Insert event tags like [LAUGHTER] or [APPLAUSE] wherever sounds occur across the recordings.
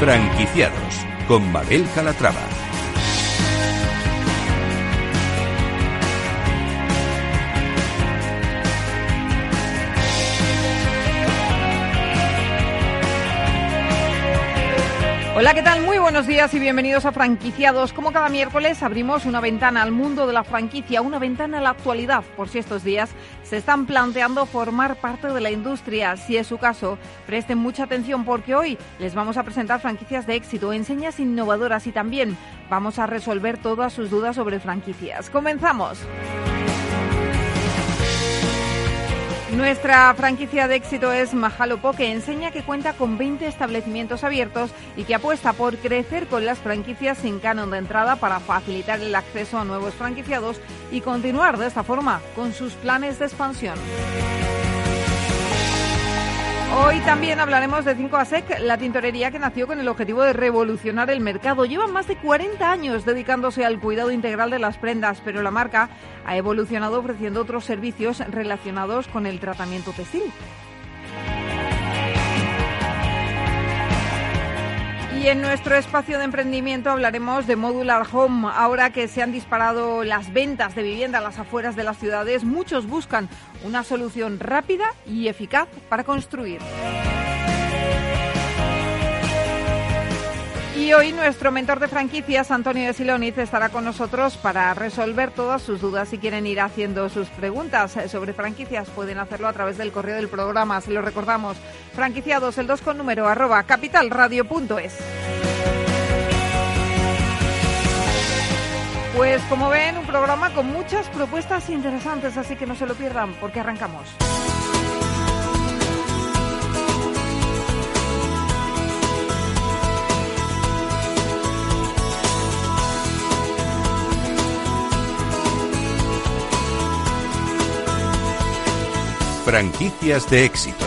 Franquiciados con Mabel Calatrava. Hola, ¿qué tal? Muy buenos días y bienvenidos a Franquiciados. Como cada miércoles abrimos una ventana al mundo de la franquicia, una ventana a la actualidad, por si estos días se están planteando formar parte de la industria. Si es su caso, presten mucha atención porque hoy les vamos a presentar franquicias de éxito, enseñas innovadoras y también vamos a resolver todas sus dudas sobre franquicias. Comenzamos. Nuestra franquicia de éxito es Mahalo que enseña que cuenta con 20 establecimientos abiertos y que apuesta por crecer con las franquicias sin canon de entrada para facilitar el acceso a nuevos franquiciados y continuar de esta forma con sus planes de expansión. Hoy también hablaremos de 5 ASEC, la tintorería que nació con el objetivo de revolucionar el mercado. Llevan más de 40 años dedicándose al cuidado integral de las prendas, pero la marca ha evolucionado ofreciendo otros servicios relacionados con el tratamiento textil. Y en nuestro espacio de emprendimiento hablaremos de Modular Home. Ahora que se han disparado las ventas de vivienda a las afueras de las ciudades, muchos buscan una solución rápida y eficaz para construir. Y hoy nuestro mentor de franquicias, Antonio de Siloniz, estará con nosotros para resolver todas sus dudas. Si quieren ir haciendo sus preguntas sobre franquicias, pueden hacerlo a través del correo del programa. Se lo recordamos, franquiciados, el 2 con número, arroba capitalradio.es. Pues como ven, un programa con muchas propuestas interesantes, así que no se lo pierdan porque arrancamos. Franquicias de éxito.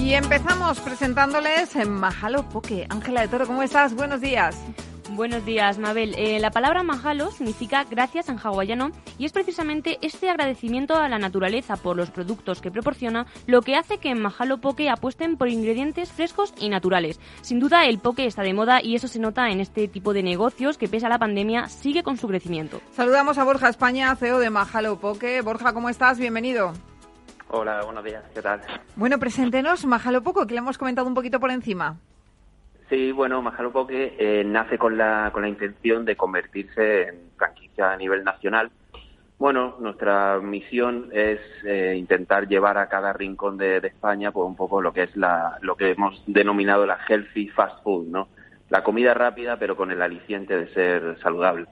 Y empezamos presentándoles en Mahalo Poke. Ángela de Toro, ¿cómo estás? Buenos días. Buenos días, Mabel. Eh, la palabra mahalo significa gracias en hawaiano y es precisamente este agradecimiento a la naturaleza por los productos que proporciona lo que hace que en Mahalo Poke apuesten por ingredientes frescos y naturales. Sin duda, el poke está de moda y eso se nota en este tipo de negocios que, pese a la pandemia, sigue con su crecimiento. Saludamos a Borja España, CEO de Mahalo Poke. Borja, ¿cómo estás? Bienvenido. Hola, buenos días. ¿Qué tal? Bueno, preséntenos Mahalo Poke, que le hemos comentado un poquito por encima. Sí, bueno, Mahalopoke eh, nace con la, con la intención de convertirse en franquicia a nivel nacional. Bueno, nuestra misión es eh, intentar llevar a cada rincón de, España pues un poco lo que es la, lo que hemos denominado la healthy fast food, ¿no? La comida rápida, pero con el aliciente de ser saludable.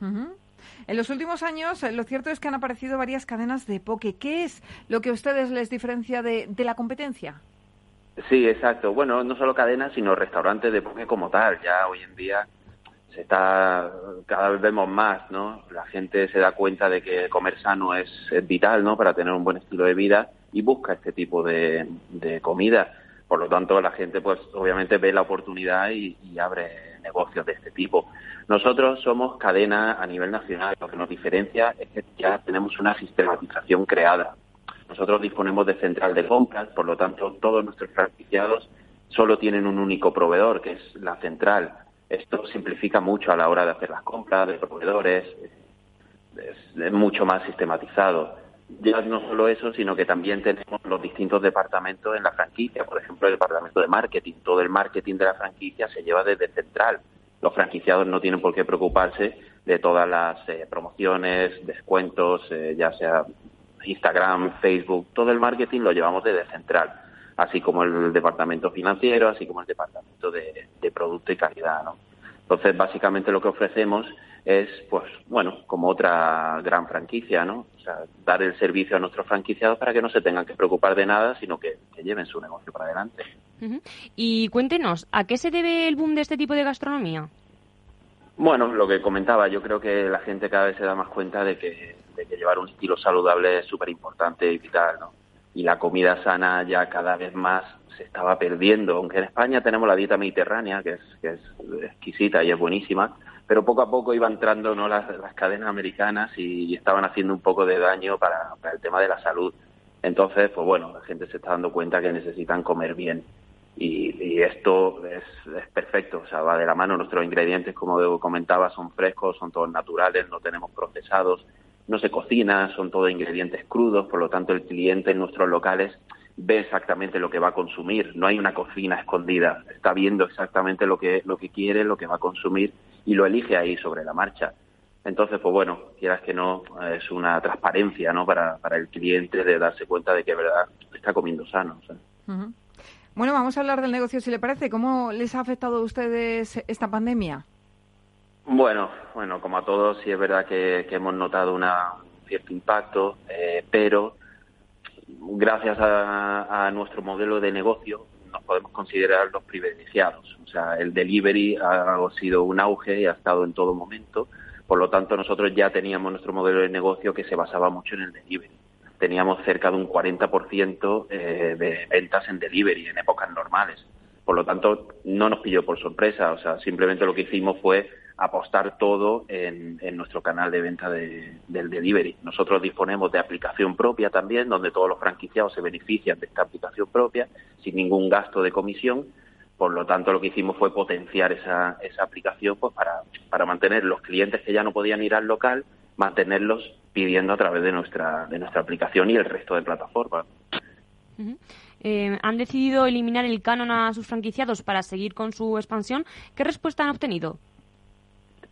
En los últimos años, eh, lo cierto es que han aparecido varias cadenas de poke. ¿Qué es lo que a ustedes les diferencia de, de la competencia? Sí, exacto. Bueno, no solo cadenas, sino restaurantes de poke como tal. Ya hoy en día se está, cada vez vemos más, ¿no? La gente se da cuenta de que comer sano es, vital, ¿no? Para tener un buen estilo de vida y busca este tipo de, comida. Por lo tanto, la gente, pues, obviamente ve la oportunidad y, y abre negocios de este tipo. Nosotros somos cadena a nivel nacional. Lo que nos diferencia es que ya tenemos una sistematización creada nosotros disponemos de central de compras, por lo tanto, todos nuestros franquiciados solo tienen un único proveedor, que es la central. Esto simplifica mucho a la hora de hacer las compras de proveedores, es, mucho más sistematizado. Ya no solo eso, sino que también tenemos los distintos departamentos en la franquicia. Por ejemplo, el departamento de marketing. Todo el marketing de la franquicia se lleva desde central. Los franquiciados no tienen por qué preocuparse de todas las eh, promociones, descuentos, eh, ya sea Instagram, Facebook, todo el marketing lo llevamos desde central, así como el departamento financiero, así como el departamento de, producto y calidad, ¿no? Entonces, básicamente lo que ofrecemos es, pues, bueno, como otra gran franquicia, ¿no? O sea, dar el servicio a nuestros franquiciados para que no se tengan que preocupar de nada, sino que, que lleven su negocio para adelante. Y cuéntenos, ¿a qué se debe el boom de este tipo de gastronomía? Bueno, lo que comentaba, yo creo que la gente cada vez se da más cuenta de que de que llevar un estilo saludable es súper importante y vital, ¿no? Y la comida sana ya cada vez más se estaba perdiendo, aunque en España tenemos la dieta mediterránea, que es, que es exquisita y es buenísima, pero poco a poco iban entrando ¿no? las, cadenas americanas y, estaban haciendo un poco de daño para, el tema de la salud. Entonces, pues bueno, la gente se está dando cuenta que necesitan comer bien. Y, esto es, es, perfecto, o sea, va de la mano. Nuestros ingredientes, como comentaba, son frescos, son todos naturales, no tenemos procesados, no se cocina, son todos ingredientes crudos, por lo tanto el cliente en nuestros locales ve exactamente lo que va a consumir, no hay una cocina escondida, está viendo exactamente lo que, lo que quiere, lo que va a consumir y lo elige ahí sobre la marcha. Entonces, pues bueno, quieras que no, es una transparencia ¿no? para, para el cliente de darse cuenta de que verdad está comiendo sano. Bueno, vamos a hablar del negocio, si le parece. ¿Cómo les ha afectado a ustedes esta pandemia? Bueno, bueno, como a todos, sí es verdad que, hemos notado un cierto impacto, eh, pero gracias a, nuestro modelo de negocio nos podemos considerar los privilegiados. O sea, el delivery ha, sido un auge y ha estado en todo momento. Por lo tanto, nosotros ya teníamos nuestro modelo de negocio que se basaba mucho en el delivery. Teníamos cerca de un 40% eh, de ventas en delivery en épocas normales. Por lo tanto, no nos pilló por sorpresa. O sea, simplemente lo que hicimos fue apostar todo en, nuestro canal de venta del delivery. Nosotros disponemos de aplicación propia también, donde todos los franquiciados se benefician de esta aplicación propia sin ningún gasto de comisión. Por lo tanto, lo que hicimos fue potenciar esa, esa aplicación pues, para, para mantener los clientes que ya no podían ir al local, mantenerlos pidiendo a través de nuestra, de nuestra aplicación y el resto de plataformas. Eh, han decidido eliminar el canon a sus franquiciados para seguir con su expansión. ¿Qué respuesta han obtenido?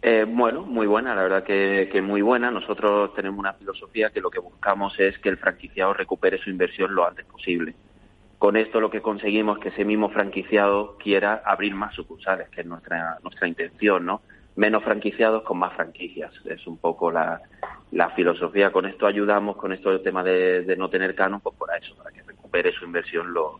Eh, bueno, muy buena, la verdad que, que, muy buena. Nosotros tenemos una filosofía que lo que buscamos es que el franquiciado recupere su inversión lo antes posible. Con esto lo que conseguimos es que ese mismo franquiciado quiera abrir más sucursales, que es nuestra, nuestra intención, ¿no? Menos franquiciados con más franquicias. Es un poco la, la filosofía. Con esto ayudamos, con esto el tema de, de no tener canon, pues por eso, para que recupere su inversión lo,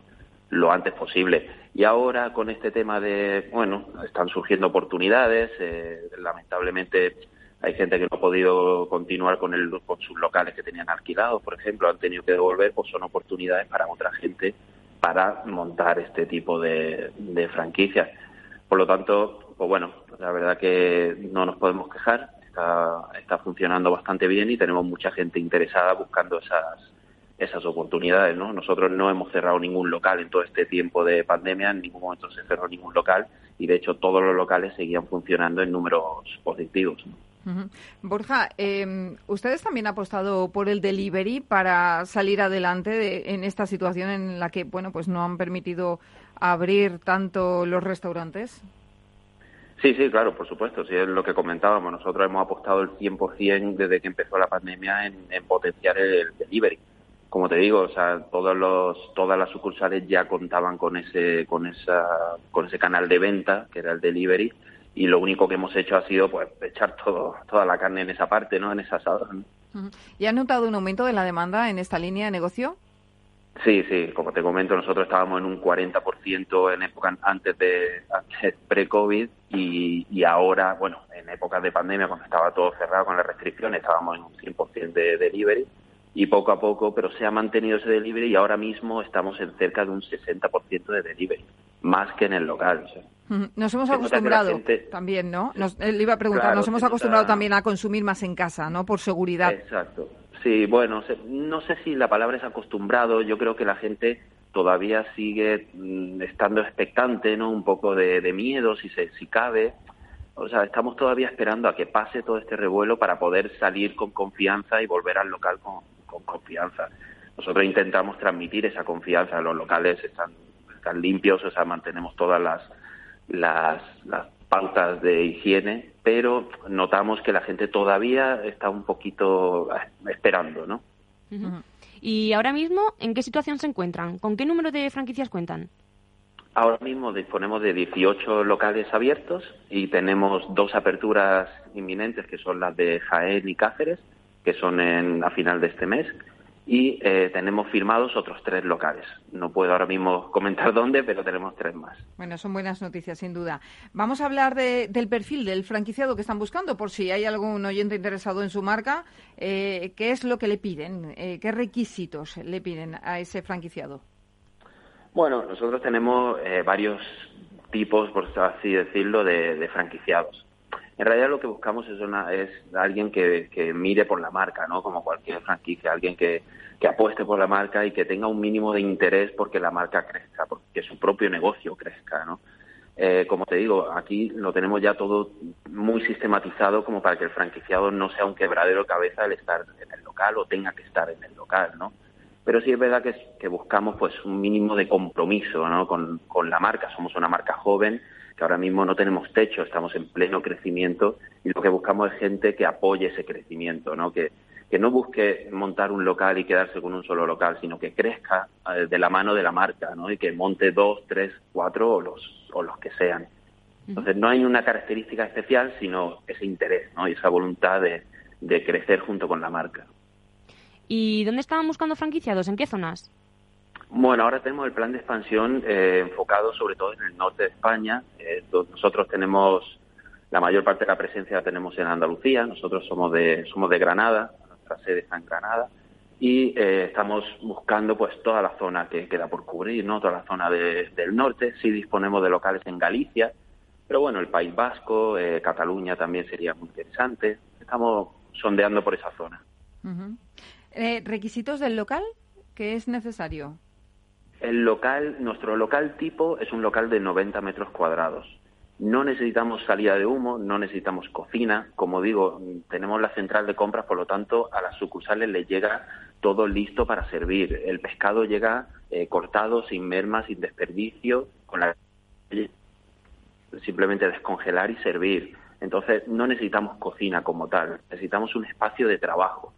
lo antes posible. Y ahora con este tema de, bueno, están surgiendo oportunidades, eh, lamentablemente hay gente que no ha podido continuar con, el, con sus locales que tenían alquilados, por ejemplo, han tenido que devolver, pues son oportunidades para otra gente para montar este tipo de, de franquicias. Por lo tanto, pues bueno, la verdad que no nos podemos quejar, está, está funcionando bastante bien y tenemos mucha gente interesada buscando esas, esas oportunidades, ¿no? Nosotros no hemos cerrado ningún local en todo este tiempo de pandemia, en ningún momento se cerró ningún local y de hecho todos los locales seguían funcionando en números positivos. Borja, eh, ustedes también han apostado por el delivery para salir adelante en esta situación en la que, bueno, pues no han permitido abrir tanto los restaurantes. Sí, sí, claro, por supuesto. Sí, es lo que comentábamos. Nosotros hemos apostado el 100% desde que empezó la pandemia en, en potenciar el delivery como te digo, o sea, todos los, todas las sucursales ya contaban con ese, con esa, con ese canal de venta, que era el delivery, y lo único que hemos hecho ha sido pues echar todo, toda la carne en esa parte, ¿no? En esa asado. ¿Y han notado un aumento de la demanda en esta línea de negocio? Sí, sí, como te comento, nosotros estábamos en un 40% en época antes de pre-COVID y, y ahora, bueno, en épocas de pandemia, cuando estaba todo cerrado con las restricciones, estábamos en un 100% de delivery y poco a poco, pero se ha mantenido ese delivery y ahora mismo estamos en cerca de un 60% de delivery, más que en el local. Nos hemos acostumbrado también, ¿no? Nos, le iba a preguntar, nos hemos acostumbrado también a consumir más en casa, ¿no? Por seguridad. Exacto. Sí, bueno, no sé si la palabra es acostumbrado, yo creo que la gente todavía sigue mm, estando expectante, ¿no? Un poco de, de miedo, si, se, si cabe. O sea, estamos todavía esperando a que pase todo este revuelo para poder salir con confianza y volver al local con, con confianza. Nosotros intentamos transmitir esa confianza. Los locales están, están limpios, o sea, mantenemos todas las, las, las pautas de higiene, pero notamos que la gente todavía está un poquito esperando, ¿no? ¿Y ahora mismo en qué situación se encuentran? ¿Con qué número de franquicias cuentan? Ahora mismo disponemos de 18 locales abiertos y tenemos dos aperturas inminentes que son las de Jaén y Cáceres que son en, a final de este mes, y eh, tenemos firmados otros tres locales. No puedo ahora mismo comentar [LAUGHS] dónde, pero tenemos tres más. Bueno, son buenas noticias, sin duda. Vamos a hablar del perfil del franquiciado que están buscando, por si hay algún oyente interesado en su marca. Eh, ¿Qué es lo que le piden? Eh, ¿Qué requisitos le piden a ese franquiciado? Bueno, nosotros tenemos varios tipos, por así decirlo, de franquiciados. En realidad lo que buscamos es, una, es alguien que, que mire por la marca, ¿no? Como cualquier franquicia, alguien que, que apueste por la marca y que tenga un mínimo de interés porque la marca crezca, porque su propio negocio crezca, ¿no? Eh, como te digo, aquí lo tenemos ya todo muy sistematizado como para que el franquiciado no sea un quebradero de cabeza al estar en el local o tenga que estar en el local, ¿no? Pero sí es verdad que, que buscamos pues un mínimo de compromiso ¿no? con, con la marca. Somos una marca joven que ahora mismo no tenemos techo, estamos en pleno crecimiento y lo que buscamos es gente que apoye ese crecimiento, ¿no? Que, que no busque montar un local y quedarse con un solo local, sino que crezca eh, de la mano de la marca, ¿no? Y que monte dos, tres, cuatro o los, o los que sean. Entonces no hay una característica especial, sino ese interés, ¿no? Y esa voluntad de, de crecer junto con la marca. ¿Y dónde estaban buscando franquiciados? ¿En qué zonas? Bueno, ahora tenemos el plan de expansión eh, enfocado sobre todo en el norte de España. Eh, nosotros tenemos la mayor parte de la presencia la tenemos en Andalucía. Nosotros somos de somos de Granada, nuestra sede está en Granada y eh, estamos buscando pues toda la zona que queda por cubrir, no toda la zona de, del norte. Sí disponemos de locales en Galicia, pero bueno, el País Vasco, eh, Cataluña también sería muy interesante. Estamos sondeando por esa zona. Uh ¿Requisitos del local? ¿Qué es necesario? El local, nuestro local tipo es un local de 90 metros cuadrados. No necesitamos salida de humo, no necesitamos cocina. Como digo, tenemos la central de compras, por lo tanto, a las sucursales les llega todo listo para servir. El pescado llega eh, cortado, sin merma, sin desperdicio, con la simplemente descongelar y servir. Entonces, no necesitamos cocina como tal, necesitamos un espacio de trabajo.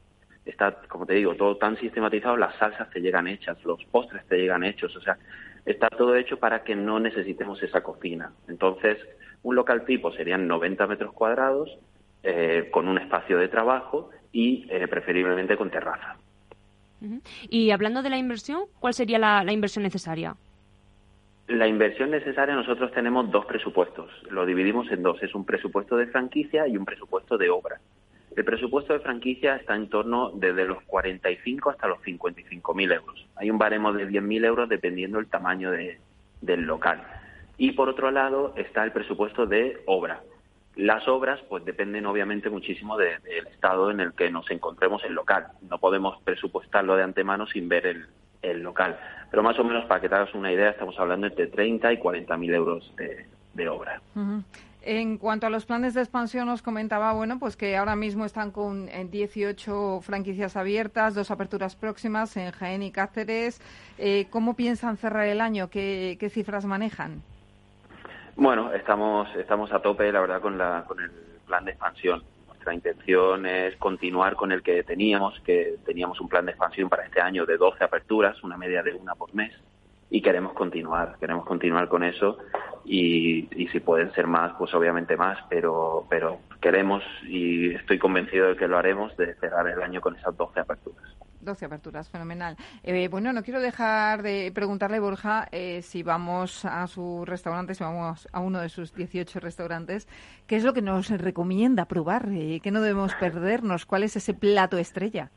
Está, como te digo, todo tan sistematizado, las salsas te llegan hechas, los postres te llegan hechos, o sea, está todo hecho para que no necesitemos esa cocina. Entonces, un local tipo serían 90 metros cuadrados, eh, con un espacio de trabajo y eh, preferiblemente con terraza. Y hablando de la inversión, ¿cuál sería la, la inversión necesaria? La inversión necesaria, nosotros tenemos dos presupuestos. Lo dividimos en dos. Es un presupuesto de franquicia y un presupuesto de obra. El presupuesto de franquicia está en torno desde los 45 hasta los 55 mil euros. Hay un baremo de 10 mil euros dependiendo del tamaño de, del local. Y por otro lado está el presupuesto de obra. Las obras pues dependen obviamente muchísimo del de, de estado en el que nos encontremos el local. No podemos presupuestarlo de antemano sin ver el, el local. Pero más o menos, para que te hagas una idea, estamos hablando entre 30 y 40 mil euros de, de obra. Uh. En cuanto a los planes de expansión, os comentaba, bueno, pues que ahora mismo están con 18 franquicias abiertas, dos aperturas próximas en Jaén y Cáceres. Eh, ¿Cómo piensan cerrar el año? ¿Qué, qué cifras manejan? Bueno, estamos, estamos a tope, la verdad, con, la, con el plan de expansión. Nuestra intención es continuar con el que teníamos, que teníamos un plan de expansión para este año de 12 aperturas, una media de una por mes, y queremos continuar, queremos continuar con eso y, y si pueden ser más, pues obviamente más, pero, pero queremos y estoy convencido de que lo haremos de cerrar el año con esas 12 aperturas. 12 aperturas, fenomenal. Eh, bueno, no quiero dejar de preguntarle, Borja, eh, si vamos a su restaurante, si vamos a uno de sus 18 restaurantes, ¿qué es lo que nos recomienda probar? Eh, ¿Qué no debemos perdernos? ¿Cuál es ese plato estrella?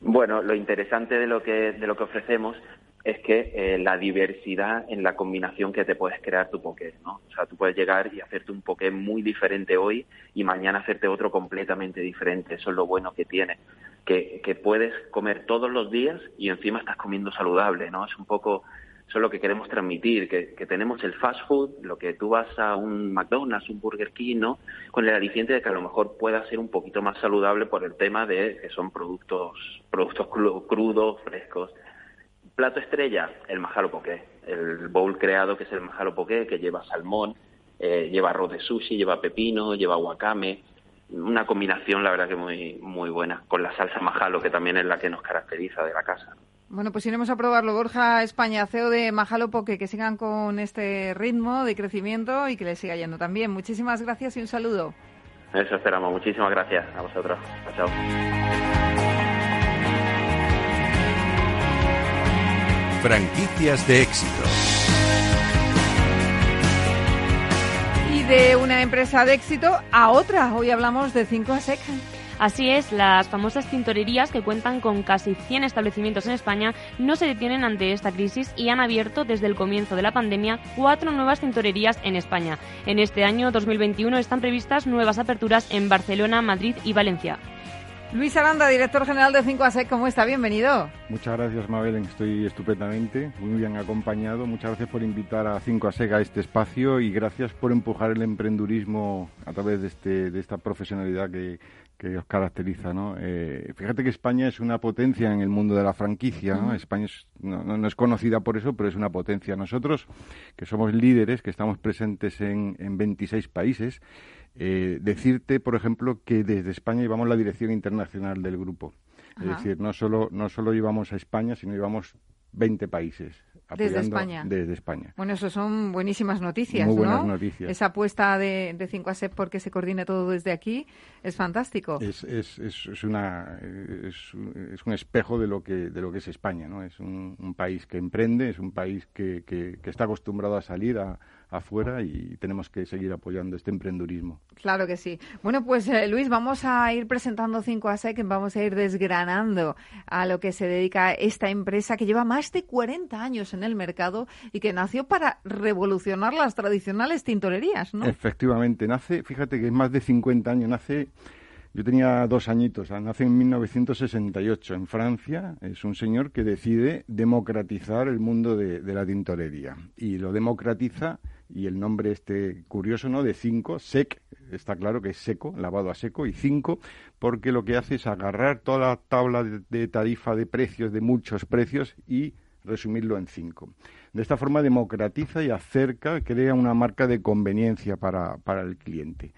Bueno, lo interesante de lo que, de lo que ofrecemos es que eh, la diversidad en la combinación que te puedes crear tu poké, ¿no? O sea, tú puedes llegar y hacerte un poké muy diferente hoy y mañana hacerte otro completamente diferente. Eso es lo bueno que tiene. Que, puedes comer todos los días y encima estás comiendo saludable, ¿no? Es un poco, eso es lo que queremos transmitir, que, que tenemos el fast food, lo que tú vas a un McDonald's, un Burger King, ¿no? Con el aliciente de que a lo mejor pueda ser un poquito más saludable por el tema de que son productos, productos crudos, frescos plato estrella, el majalo poké, el bowl creado que es el majalo poké, que lleva salmón, eh, lleva arroz de sushi, lleva pepino, lleva wakame, una combinación la verdad que muy muy buena, con la salsa majalo que también es la que nos caracteriza de la casa. Bueno, pues iremos a probarlo. Borja España, CEO de Majalo Poke, que sigan con este ritmo de crecimiento y que les siga yendo también. Muchísimas gracias y un saludo. Eso esperamos. Muchísimas gracias a vosotros. Chao. Franquicias de éxito. Y de una empresa de éxito a otra. Hoy hablamos de 5 a SEC. Así es, las famosas tintorerías que cuentan con casi 100 establecimientos en España no se detienen ante esta crisis y han abierto desde el comienzo de la pandemia cuatro nuevas tintorerías en España. En este año 2021 están previstas nuevas aperturas en Barcelona, Madrid y Valencia. Luis Aranda, director general de 5 ASEC, ¿cómo está? Bienvenido. Muchas gracias, Mabel. Estoy estupendamente, muy bien acompañado. Muchas gracias por invitar a 5 ASEC a este espacio y gracias por empujar el emprendurismo a través de, este, de esta profesionalidad que, que os caracteriza, ¿no? Eh, fíjate que España es una potencia en el mundo de la franquicia, ¿no? España no, no, es conocida por eso, pero es una potencia. Nosotros, que somos líderes, que estamos presentes en, en 26 países, eh, decirte, por ejemplo, que desde España llevamos la dirección internacional del grupo. Es decir, no solo, no solo llevamos a España, sino llevamos 20 países. Desde España. Desde España. Bueno, eso son buenísimas noticias, Muy buenas noticias. Esa apuesta de, de 5 a SEP porque se coordine todo desde aquí es fantástico. Es, es, es, una, es, un espejo de lo, que, de lo que es España, ¿no? Es un, un país que emprende, es un país que, que, que está acostumbrado a salir a, afuera y tenemos que seguir apoyando este emprendurismo. Claro que sí. Bueno, pues eh, Luis, vamos a ir presentando 5 a SEC, vamos a ir desgranando a lo que se dedica esta empresa que lleva más de 40 años en el mercado y que nació para revolucionar las tradicionales tintorerías, ¿no? Efectivamente, nace, fíjate que es más de 50 años, nace yo tenía dos añitos, nace en 1968 en Francia. Es un señor que decide democratizar el mundo de, de la tintorería. Y lo democratiza y el nombre este curioso, ¿no? De cinco, sec, está claro que es seco, lavado a seco, y cinco, porque lo que hace es agarrar toda la tabla de, tarifa de precios, de muchos precios, y resumirlo en cinco. De esta forma democratiza y acerca, crea una marca de conveniencia para, para el cliente.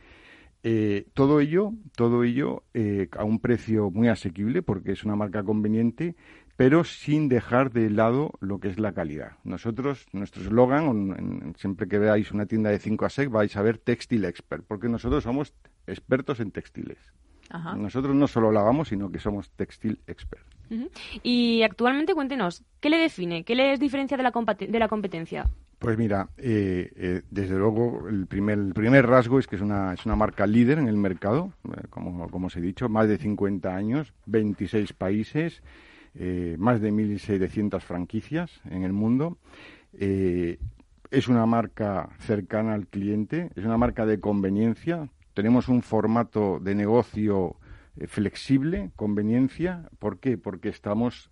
Eh, todo ello, todo ello eh, a un precio muy asequible, porque es una marca conveniente, pero sin dejar de lado lo que es la calidad. Nosotros, nuestro eslogan, siempre que veáis una tienda de 5 a 6, vais a ver Textile Expert, porque nosotros somos expertos en textiles. Nosotros no solo lavamos, sino que somos Textile Expert. Y actualmente cuéntenos, ¿qué le define? ¿Qué le diferencia de la, de la competencia? Pues mira, eh, eh, desde luego el primer, el primer rasgo es que es una, es una marca líder en el mercado, eh, como, como os he dicho, más de 50 años, 26 países, eh, más de 1.700 franquicias en el mundo. Eh, es una marca cercana al cliente, es una marca de conveniencia. Tenemos un formato de negocio eh, flexible, conveniencia. ¿Por qué? Porque estamos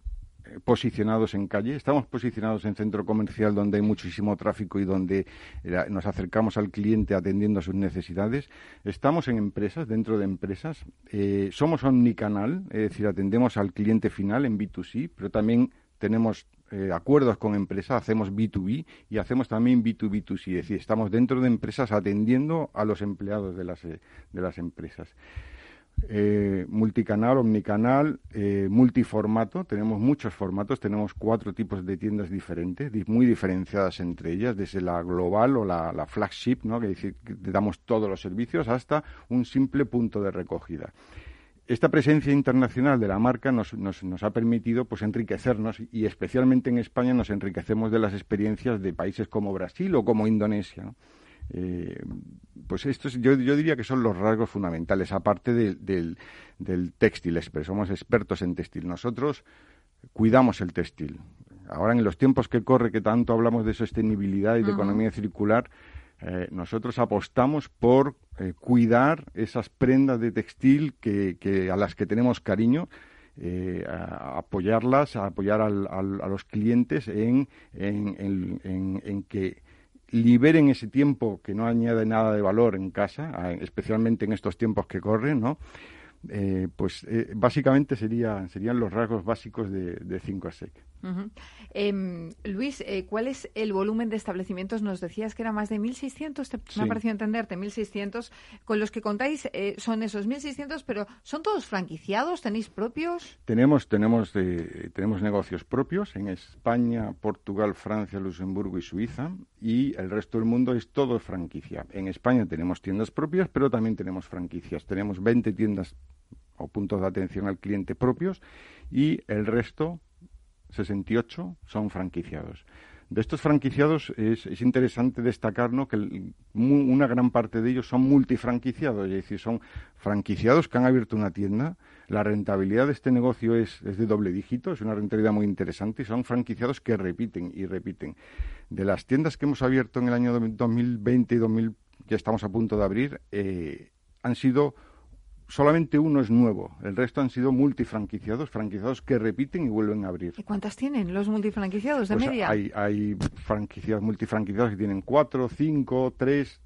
posicionados en calle, estamos posicionados en centro comercial donde hay muchísimo tráfico y donde eh, nos acercamos al cliente atendiendo a sus necesidades. Estamos en empresas, dentro de empresas. Eh, somos omnicanal, es decir, atendemos al cliente final en B2C, pero también tenemos eh, acuerdos con empresas, hacemos B2B y hacemos también B2B2C, es decir, estamos dentro de empresas atendiendo a los empleados de las, de las empresas eh, multicanal, omnicanal, eh, multiformato. Tenemos muchos formatos, tenemos cuatro tipos de tiendas diferentes, muy diferenciadas entre ellas, desde la global o la, flagship, ¿no? que, decir, que damos todos los servicios, hasta un simple punto de recogida. Esta presencia internacional de la marca nos, nos, ha permitido pues, enriquecernos y especialmente en España nos enriquecemos de las experiencias de países como Brasil o como Indonesia. Eh, pues estos yo, yo, diría que son los rasgos fundamentales, aparte del, del textil Somos expertos en textil. Nosotros cuidamos el textil. Ahora, en los tiempos que corre, que tanto hablamos de sostenibilidad y de economía circular, eh, nosotros apostamos por eh, cuidar esas prendas de textil que, que, a las que tenemos cariño. Eh, a apoyarlas, a apoyar al, al, a los clientes en, en, en, en que liberen ese tiempo que no añade nada de valor en casa, especialmente en estos tiempos que corren, ¿no? Eh, pues eh, básicamente sería, serían los rasgos básicos de, de 5 a Em, Luis, eh, ¿cuál es el volumen de establecimientos? Nos decías que era más de 1.600, me ha parecido entenderte, 1.600. Con los que contáis son esos 1.600, pero ¿son todos franquiciados? ¿Tenéis propios? Tenemos, tenemos, tenemos negocios propios en España, Portugal, Francia, Luxemburgo y Suiza, y el resto del mundo es todo franquicia. En España tenemos tiendas propias, pero también tenemos franquicias. Tenemos 20 tiendas o puntos de atención al cliente propios y el resto, 68, son franquiciados. De estos franquiciados es, es interesante destacar que una gran parte de ellos son multifranquiciados, es decir, son franquiciados que han abierto una tienda. La rentabilidad de este negocio es, de doble dígito, es una rentabilidad muy interesante y son franquiciados que repiten y repiten. De las tiendas que hemos abierto en el año 2020 y 2000, que estamos a punto de abrir, eh, han sido solamente uno es nuevo. El resto han sido multifranquiciados, franquiciados que repiten y vuelven a abrir. ¿Y cuántas tienen los multifranquiciados de pues media? Hay, hay franquiciados, multifranquiciados que tienen cuatro, cinco, tres.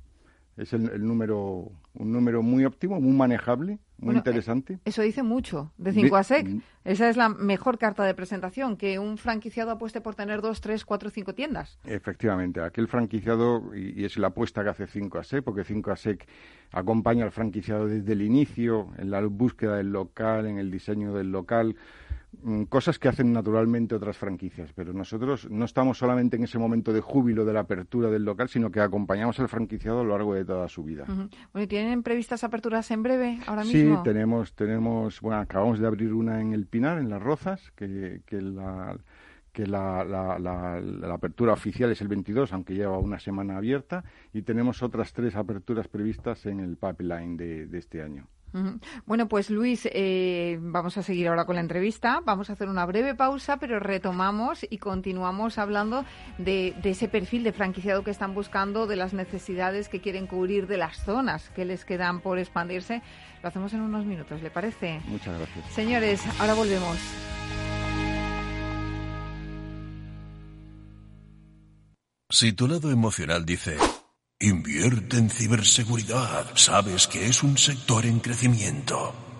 Es el número, un número muy óptimo, muy manejable muy interesante. Eso dice mucho de 5 a SEC. Esa es la mejor carta de presentación, que un franquiciado apueste por tener 2, 3, 4, 5 tiendas. Efectivamente, aquel franquiciado, y, es la apuesta que hace 5 a SEC, porque 5 a SEC acompaña al franquiciado desde el inicio, en la búsqueda del local, en el diseño del local, cosas que hacen naturalmente otras franquicias, pero nosotros no estamos solamente en ese momento de júbilo de la apertura del local, sino que acompañamos al franquiciado a lo largo de toda su vida. Bueno, ¿tienen previstas aperturas en breve ahora mismo? Sí, tenemos, tenemos, bueno, acabamos de abrir una en el Pinar, en Las Rozas, que, que la que la, la, apertura oficial es el 22, aunque lleva una semana abierta, y tenemos otras tres aperturas previstas en el pipeline de este año. Bueno, pues Luis, eh, vamos a seguir ahora con la entrevista. Vamos a hacer una breve pausa, pero retomamos y continuamos hablando de, ese perfil de franquiciado que están buscando, de las necesidades que quieren cubrir, de las zonas que les quedan por expandirse. Lo hacemos en unos minutos, ¿le parece? Muchas gracias. Señores, ahora volvemos. Si tu lado emocional dice... Invierte en ciberseguridad. Sabes que es un sector en crecimiento.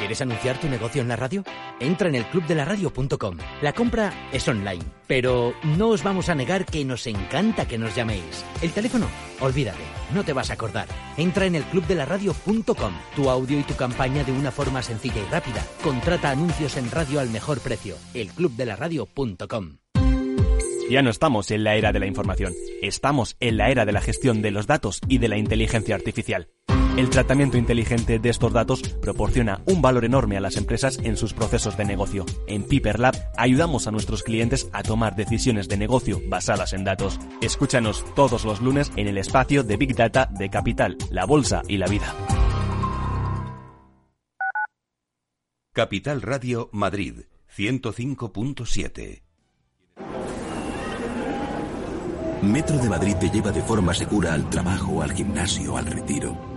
¿Quieres anunciar tu negocio en la radio? Entra en el clubdelaradio.com. La compra es online, pero no os vamos a negar que nos encanta que nos llaméis. El teléfono, olvídate, no te vas a acordar. Entra en el clubdelaradio.com. Tu audio y tu campaña de una forma sencilla y rápida. Contrata anuncios en radio al mejor precio. elclubdelaradio.com. Ya no estamos en la era de la información, estamos en la era de la gestión de los datos y de la inteligencia artificial. El tratamiento inteligente de estos datos proporciona un valor enorme a las empresas en sus procesos de negocio. En Piper Lab ayudamos a nuestros clientes a tomar decisiones de negocio basadas en datos. Escúchanos todos los lunes en el espacio de Big Data de Capital, la Bolsa y la Vida. Capital Radio Madrid 105.7 Metro de Madrid te lleva de forma segura al trabajo, al gimnasio, al retiro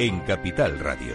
en Capital Radio.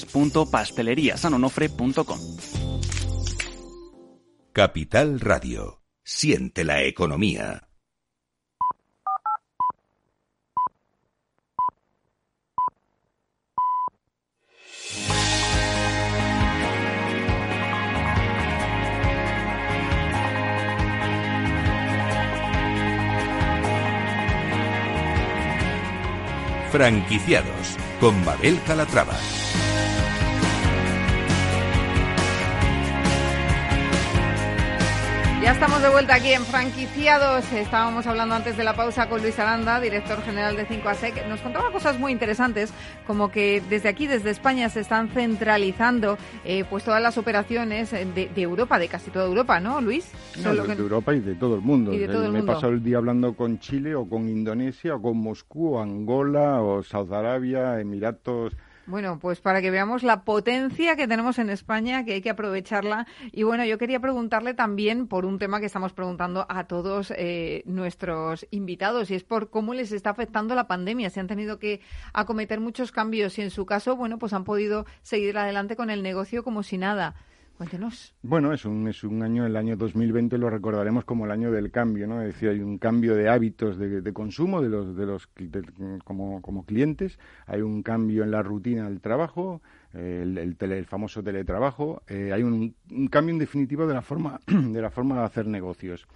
www.pasteleriasanonofre.com. Capital Radio. Siente la economía. Franquiciados con Mabel Calatrava. Ya estamos de vuelta aquí en Franquiciados. Estábamos hablando antes de la pausa con Luis Aranda, director general de 5ASEC. Nos contaba cosas muy interesantes, como que desde aquí, desde España, se están centralizando eh, pues todas las operaciones de, Europa, de casi toda Europa, ¿no, Luis? No, de, Europa y de todo el mundo. Me he pasado el día hablando con Chile o con Indonesia o con Moscú o Angola o Saudi Arabia, Emiratos bueno, pues para que veamos la potencia que tenemos en España, que hay que aprovecharla. Y bueno, yo quería preguntarle también por un tema que estamos preguntando a todos eh, nuestros invitados, y es por cómo les está afectando la pandemia. Se han tenido que acometer muchos cambios y en su caso, bueno, pues han podido seguir adelante con el negocio como si nada. Bueno, es un, es un año, el año 2020 lo recordaremos como el año del cambio, ¿no? Es decir, hay un cambio de hábitos de, consumo de los, de los como, como clientes, hay un cambio en la rutina del trabajo, el, famoso teletrabajo, eh, hay un, cambio en definitiva de la forma, [CLEARS THROAT] de la forma de hacer negocios.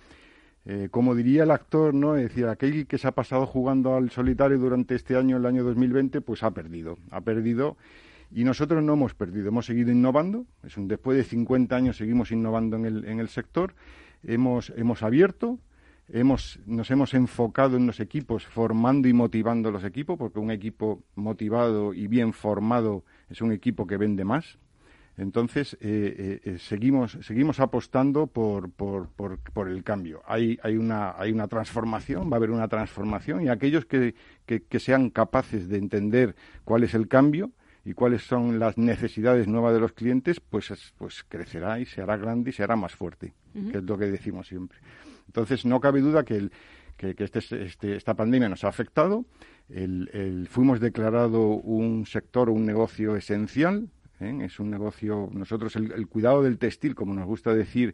Eh, como diría el actor, ¿no? Es decir, aquel que se ha pasado jugando al solitario durante este año, el año 2020, pues ha perdido. Ha perdido y nosotros no hemos perdido, hemos seguido innovando. Es un, después de 50 años seguimos innovando en el, en el sector. Hemos, hemos abierto, hemos, nos hemos enfocado en los equipos, formando y motivando los equipos, porque un equipo motivado y bien formado es un equipo que vende más. Entonces, eh, eh, eh, seguimos, seguimos apostando por, por, por, el cambio. Hay, hay, una, hay una transformación, va a haber una transformación, y aquellos que, que, que sean capaces de entender cuál es el cambio, y cuáles son las necesidades nuevas de los clientes, pues, pues crecerá y se hará grande y se hará más fuerte, que es lo que decimos siempre. Entonces, no cabe duda que, el, que, este, este, esta pandemia nos ha afectado. El, fuimos declarado un sector, un negocio esencial. ¿eh? Es un negocio, nosotros el, cuidado del textil, como nos gusta decir,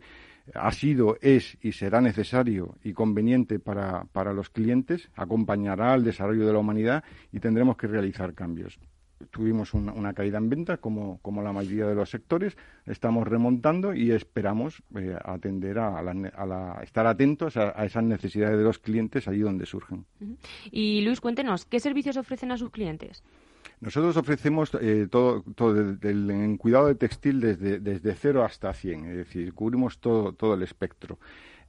ha sido, es y será necesario y conveniente para, para los clientes, acompañará al desarrollo de la humanidad y tendremos que realizar cambios tuvimos una, caída en ventas, como, como, la mayoría de los sectores. Estamos remontando y esperamos eh, atender a, la, estar atentos a, esas necesidades de los clientes allí donde surgen. Y Luis, cuéntenos, ¿qué servicios ofrecen a sus clientes? Nosotros ofrecemos eh, todo, todo en cuidado de textil desde, desde 0 hasta 100, es decir, cubrimos todo, todo el espectro.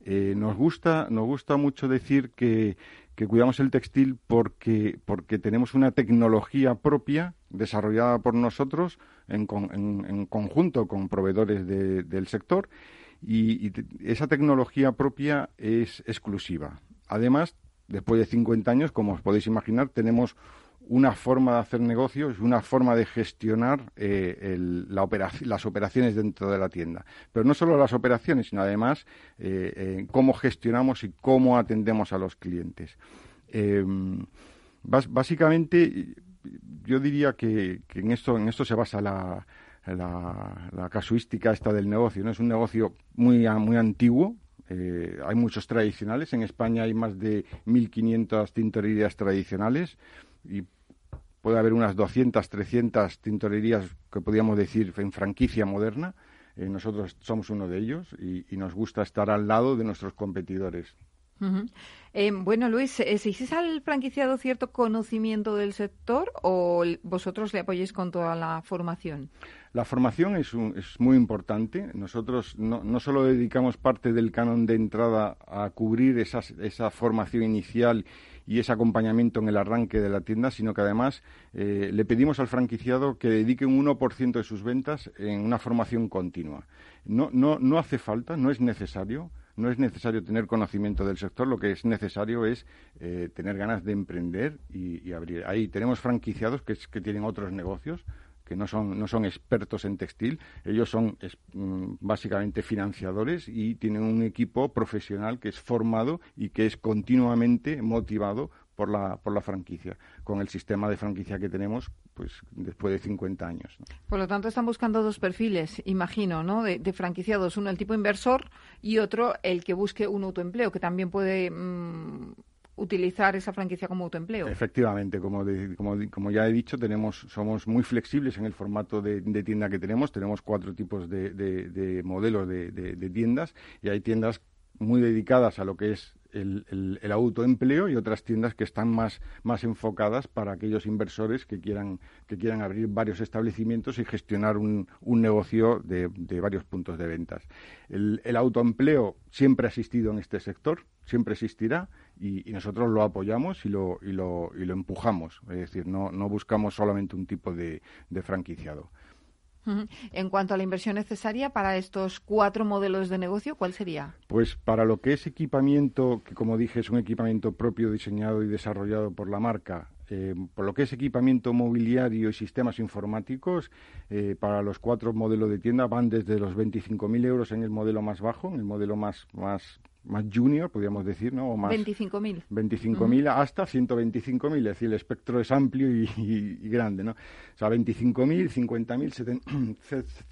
Eh, nos, gusta, nos gusta mucho decir que que cuidamos el textil porque, porque tenemos una tecnología propia desarrollada por nosotros en, en, conjunto con proveedores del sector y, esa tecnología propia es exclusiva. Además, después de 50 años, como os podéis imaginar, tenemos una forma de hacer negocios, una forma de gestionar eh, la las operaciones dentro de la tienda. Pero no solo las operaciones, sino además eh, eh, cómo gestionamos y cómo atendemos a los clientes. básicamente, yo diría que, en esto en esto se basa la, la, casuística esta del negocio. ¿no? Es un negocio muy, muy antiguo, hay muchos tradicionales. En España hay más de 1.500 tintorerías tradicionales y puede haber unas 200, 300 tintorerías que podríamos decir en franquicia moderna. Eh, nosotros somos uno de ellos y, nos gusta estar al lado de nuestros competidores. Eh, bueno, Luis, ¿exige al franquiciado cierto conocimiento del sector o vosotros le apoyáis con toda la formación? La formación es, es muy importante. Nosotros no, no, solo dedicamos parte del canon de entrada a cubrir esa, esa formación inicial y ese acompañamiento en el arranque de la tienda, sino que además eh, le pedimos al franquiciado que dedique un 1% de sus ventas en una formación continua. No, no, no hace falta, no es necesario no es necesario tener conocimiento del sector, lo que es necesario es eh, tener ganas de emprender y, abrir. Ahí tenemos franquiciados que, que tienen otros negocios, no son, no son expertos en textil, ellos son mm, básicamente financiadores y tienen un equipo profesional que es formado y que es continuamente motivado por la, por la franquicia, con el sistema de franquicia que tenemos pues después de 50 años. Por lo tanto, están buscando dos perfiles, imagino, ¿no? De, franquiciados, uno el tipo inversor y otro el que busque un autoempleo, que también puede mm, utilizar esa franquicia como autoempleo. Efectivamente, como, como, ya he dicho, tenemos, somos muy flexibles en el formato de, tienda que tenemos. Tenemos cuatro tipos de, de modelos de, tiendas y hay tiendas muy dedicadas a lo que es el, autoempleo y otras tiendas que están más, más enfocadas para aquellos inversores que quieran, que quieran abrir varios establecimientos y gestionar un, negocio de, de, varios puntos de ventas. El, el, autoempleo siempre ha existido en este sector, siempre existirá y, nosotros lo apoyamos y lo, y lo, y lo empujamos. Es decir, no, no buscamos solamente un tipo de, de franquiciado. En cuanto a la inversión necesaria para estos cuatro modelos de negocio, ¿cuál sería? Pues para lo que es equipamiento, que como dije es un equipamiento propio diseñado y desarrollado por la marca, eh, por lo que es equipamiento mobiliario y sistemas informáticos, eh, para los cuatro modelos de tienda van desde los 25.000 euros en el modelo más bajo, en el modelo más, más más junior, podríamos decir, ¿no? O más 25.000. 25.000 hasta 125.000, es decir, el espectro es amplio y, grande, ¿no? O sea, 25.000, 50.000,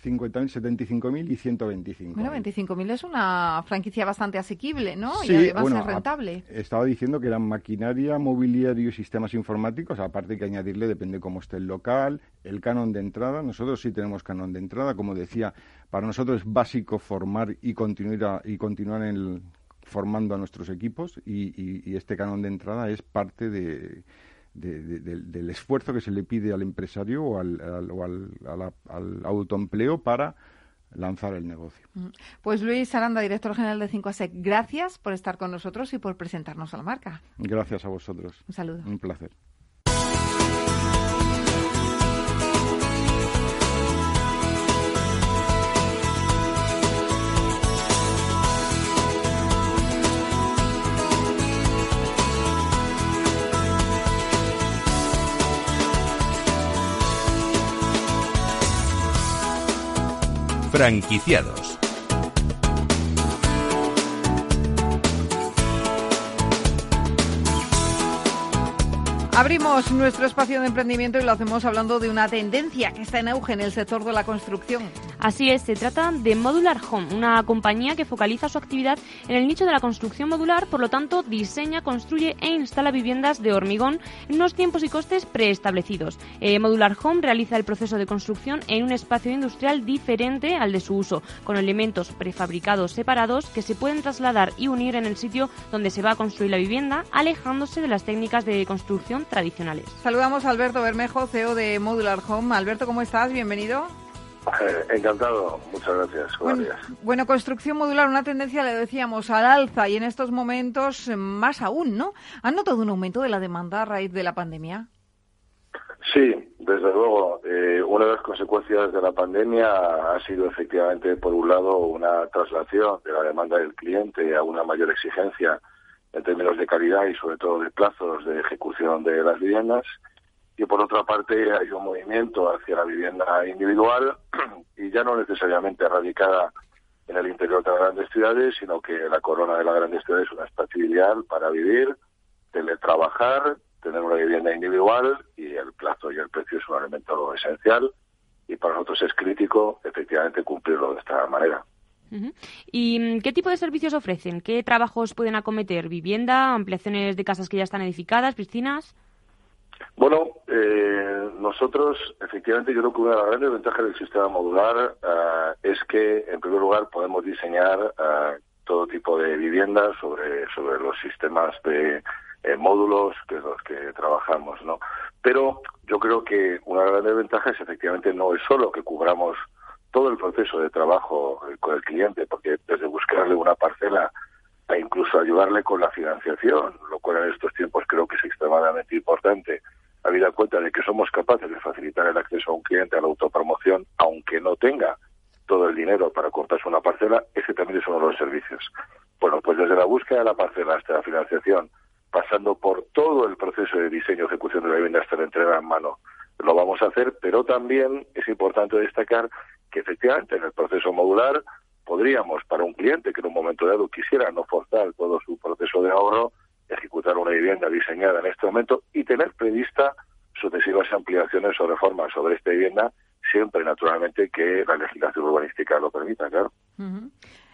50.000, 75.000 y 125.000. Bueno, 25.000 es una franquicia bastante asequible, ¿no? Sí, y además bueno, es rentable. estaba diciendo que eran maquinaria, mobiliario y sistemas informáticos, aparte que añadirle, depende cómo esté el local, el canon de entrada. Nosotros sí tenemos canon de entrada, como decía, para nosotros es básico formar y continuar, y continuar en el formando a nuestros equipos y, este canon de entrada es parte de, del esfuerzo que se le pide al empresario o al, al, autoempleo para lanzar el negocio. Mm. Pues Luis Aranda, director general de 5ASEC, gracias por estar con nosotros y por presentarnos a la marca. Gracias a vosotros. Un saludo. Un placer. Franquiciados. Abrimos nuestro espacio de emprendimiento y lo hacemos hablando de una tendencia que está en auge en el sector de la construcción. Así es, se trata de Modular Home, una compañía que focaliza su actividad en el nicho de la construcción modular, por lo tanto diseña, construye e instala viviendas de hormigón en unos tiempos y costes preestablecidos. Eh, Modular Home realiza el proceso de construcción en un espacio industrial diferente al de su uso, con elementos prefabricados separados que se pueden trasladar y unir en el sitio donde se va a construir la vivienda, alejándose de las técnicas de construcción tradicionales. Saludamos a Alberto Bermejo, CEO de Modular Home. Alberto, ¿cómo estás? Bienvenido. [LAUGHS] Encantado, muchas gracias. Bueno, bueno, construcción modular, una tendencia, le decíamos, al alza y en estos momentos más aún, ¿no? ¿Han notado un aumento de la demanda a raíz de la pandemia? Sí, desde luego. Eh, una de las consecuencias de la pandemia ha sido efectivamente, por un lado, una traslación de la demanda del cliente a una mayor exigencia en términos de calidad y sobre todo de plazos de ejecución de las viviendas. Y por otra parte hay un movimiento hacia la vivienda individual [CLEARS THROAT] y ya no necesariamente radicada en el interior de las grandes ciudades, sino que la corona de las grandes ciudades es una espacio ideal para vivir, teletrabajar, tener una vivienda individual y el plazo y el precio es un elemento esencial y para nosotros es crítico efectivamente cumplirlo de esta manera. ¿Y mm, qué tipo de servicios ofrecen? ¿Qué trabajos pueden acometer? ¿Vivienda, ampliaciones de casas que ya están edificadas, piscinas? Bueno, eh, nosotros, efectivamente, yo creo que una de las grandes ventajas del sistema modular eh, es que, en primer lugar, podemos diseñar eh, todo tipo de viviendas, sobre, sobre los sistemas de eh, módulos que es los que trabajamos, ¿no? Pero yo creo que una gran ventaja es efectivamente no es solo que cubramos todo el proceso de trabajo con el cliente, porque desde buscarle una parcela a incluso ayudarle con la financiación, lo cual en estos tiempos creo que es extremadamente importante, habida cuenta de que somos capaces de facilitar el acceso a un cliente a la autopromoción, aunque no tenga todo el dinero para comprarse una parcela, ese también es uno de los servicios. Bueno, pues desde la búsqueda de la parcela hasta la financiación, pasando por todo el proceso de diseño y ejecución de la vivienda hasta la entrega en mano, lo vamos a hacer, pero también es importante destacar que efectivamente en el proceso modular podríamos, para un cliente que en un momento dado quisiera no forzar todo su proceso de ahorro, ejecutar una vivienda diseñada en este momento y tener prevista sucesivas ampliaciones o reformas sobre esta vivienda, siempre naturalmente que la legislación urbanística lo permita, claro.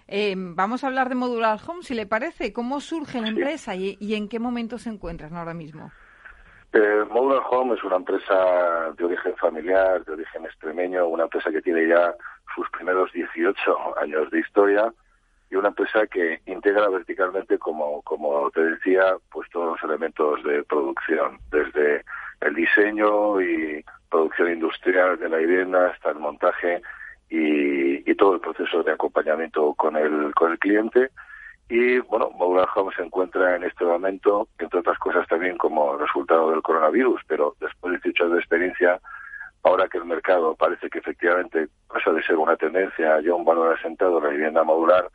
Eh, vamos a hablar de Modular Home, si le parece. ¿Cómo surge la empresa y, en qué momento se encuentran ahora mismo? Eh, Modular Home es una empresa de origen familiar, de origen extremeño, una empresa que tiene ya sus primeros 18 años de historia y una empresa que integra verticalmente, como, como te decía, pues todos los elementos de producción, desde el diseño y producción industrial de la vivienda hasta el montaje y, y todo el proceso de acompañamiento con el, con el cliente. Y bueno, Modular Home se encuentra en este momento, entre otras cosas también como resultado del coronavirus, pero después de 18 años de experiencia, Ahora que el mercado parece que efectivamente pasa de ser una tendencia ya un valor asentado la vivienda modular,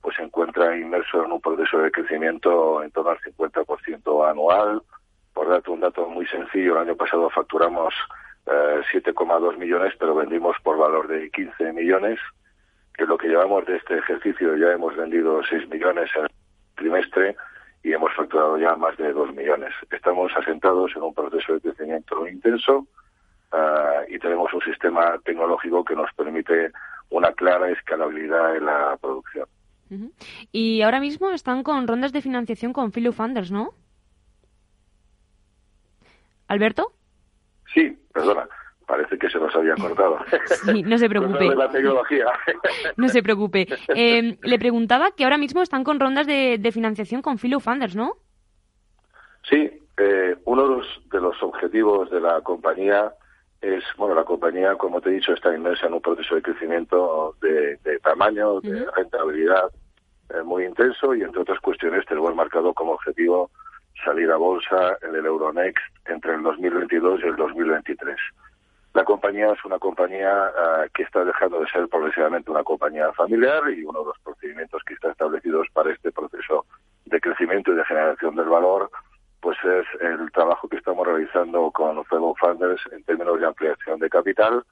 pues se encuentra inmerso en un proceso de crecimiento en torno al 50% anual. Por dato, un dato muy sencillo, el año pasado facturamos 7,2 eh, millones, pero vendimos por valor de 15 millones, que lo que llevamos de este ejercicio ya hemos vendido 6 millones en el trimestre y hemos facturado ya más de 2 millones. Estamos asentados en un proceso de crecimiento intenso, Ah, y tenemos un sistema tecnológico que nos permite una clara escalabilidad en la producción. Y ahora mismo están con rondas de financiación con Philip Funders, ¿no? ¿Alberto? Sí, perdona. Parece que se nos había cortado. Sí, no se [LAUGHS] preocupe. la tecnología. no se preocupe. [LAUGHS] Eh, le preguntaba que ahora mismo están con rondas de, financiación con Philip Funders, ¿no? Sí, eh, uno de los, de los objetivos de la compañía es, bueno, la compañía, como te he dicho, está inmersa en un proceso de crecimiento de, tamaño, de rentabilidad eh, muy intenso y, entre otras cuestiones, tenemos marcado como objetivo salir a bolsa en el Euronext entre el 2022 y el 2023. La compañía es una compañía eh, que está dejando de ser progresivamente una compañía familiar y uno de los procedimientos que está establecidos para este proceso de crecimiento y de generación del valor pues es el trabajo que estamos realizando con Fellow Funders en términos de ampliación de capital,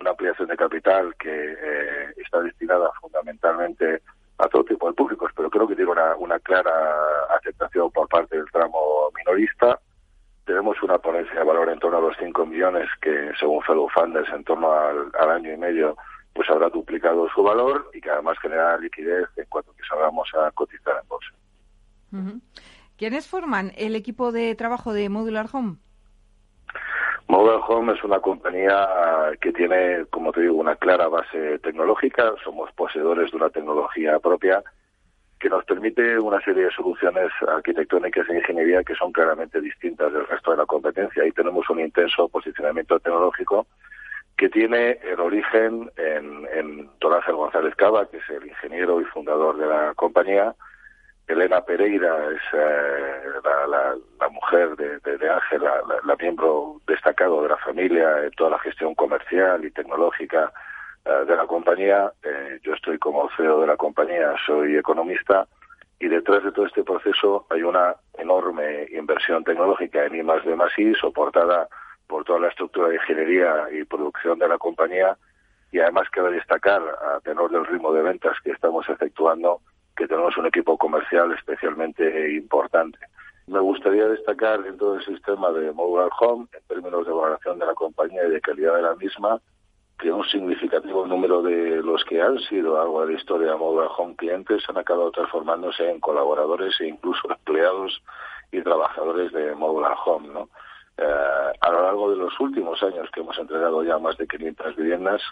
una ampliación de capital que eh, está destinada fundamentalmente a todo tipo de públicos, pero creo que tiene una, clara aceptación por parte del tramo minorista. Tenemos una ponencia de valor en torno a los 5 millones que, según Fellow Funders, en torno al, año y medio, pues habrá duplicado su valor y que además genera liquidez en cuanto que salgamos a cotizar en bolsa. ¿Quiénes forman el equipo de trabajo de Modular Home? Modular Home es una compañía que tiene, como te digo, una clara base tecnológica. Somos poseedores de una tecnología propia que nos permite una serie de soluciones arquitectónicas e ingeniería que son claramente distintas del resto de la competencia. Y tenemos un intenso posicionamiento tecnológico que tiene el origen en, en Don González Cava, que es el ingeniero y fundador de la compañía, Elena Pereira es eh, la, mujer de, Ángel, la, miembro destacado de la familia en toda la gestión comercial y tecnológica eh, de la compañía. Eh, yo estoy como CEO de la compañía, soy economista y detrás de todo este proceso hay una enorme inversión tecnológica en I más de más I, soportada por toda la estructura de ingeniería y producción de la compañía y además cabe destacar, a tenor del ritmo de ventas que estamos efectuando, que tenemos un equipo comercial especialmente importante. Me gustaría destacar dentro del sistema de Modular Home, en términos de valoración de la compañía y de calidad de la misma, que un significativo número de los que han sido algo de la historia de Modular Home clientes han acabado transformándose en colaboradores e incluso empleados y trabajadores de Modular Home. ¿no? Eh, a lo largo de los últimos años que hemos entregado ya más de 500 viviendas,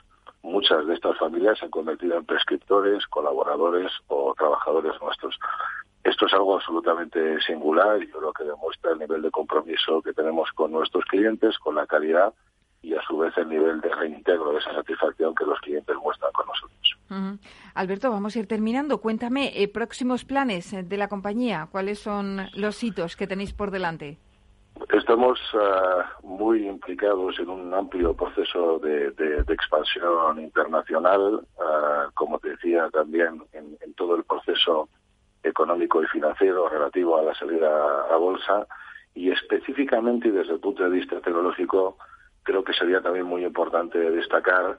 muchas de estas familias se han convertido en prescriptores, colaboradores o trabajadores nuestros. Esto es algo absolutamente singular y yo creo que demuestra el nivel de compromiso que tenemos con nuestros clientes, con la calidad y a su vez el nivel de reintegro de esa satisfacción que los clientes muestran con nosotros. Alberto, vamos a ir terminando. Cuéntame, eh, próximos planes de la compañía, ¿cuáles son los hitos que tenéis por delante? Estamos ah, muy implicados en un amplio proceso de, expansión internacional, uh, como te decía también en, todo el proceso económico y financiero relativo a la salida a bolsa. Y específicamente desde el punto de vista tecnológico creo que sería también muy importante destacar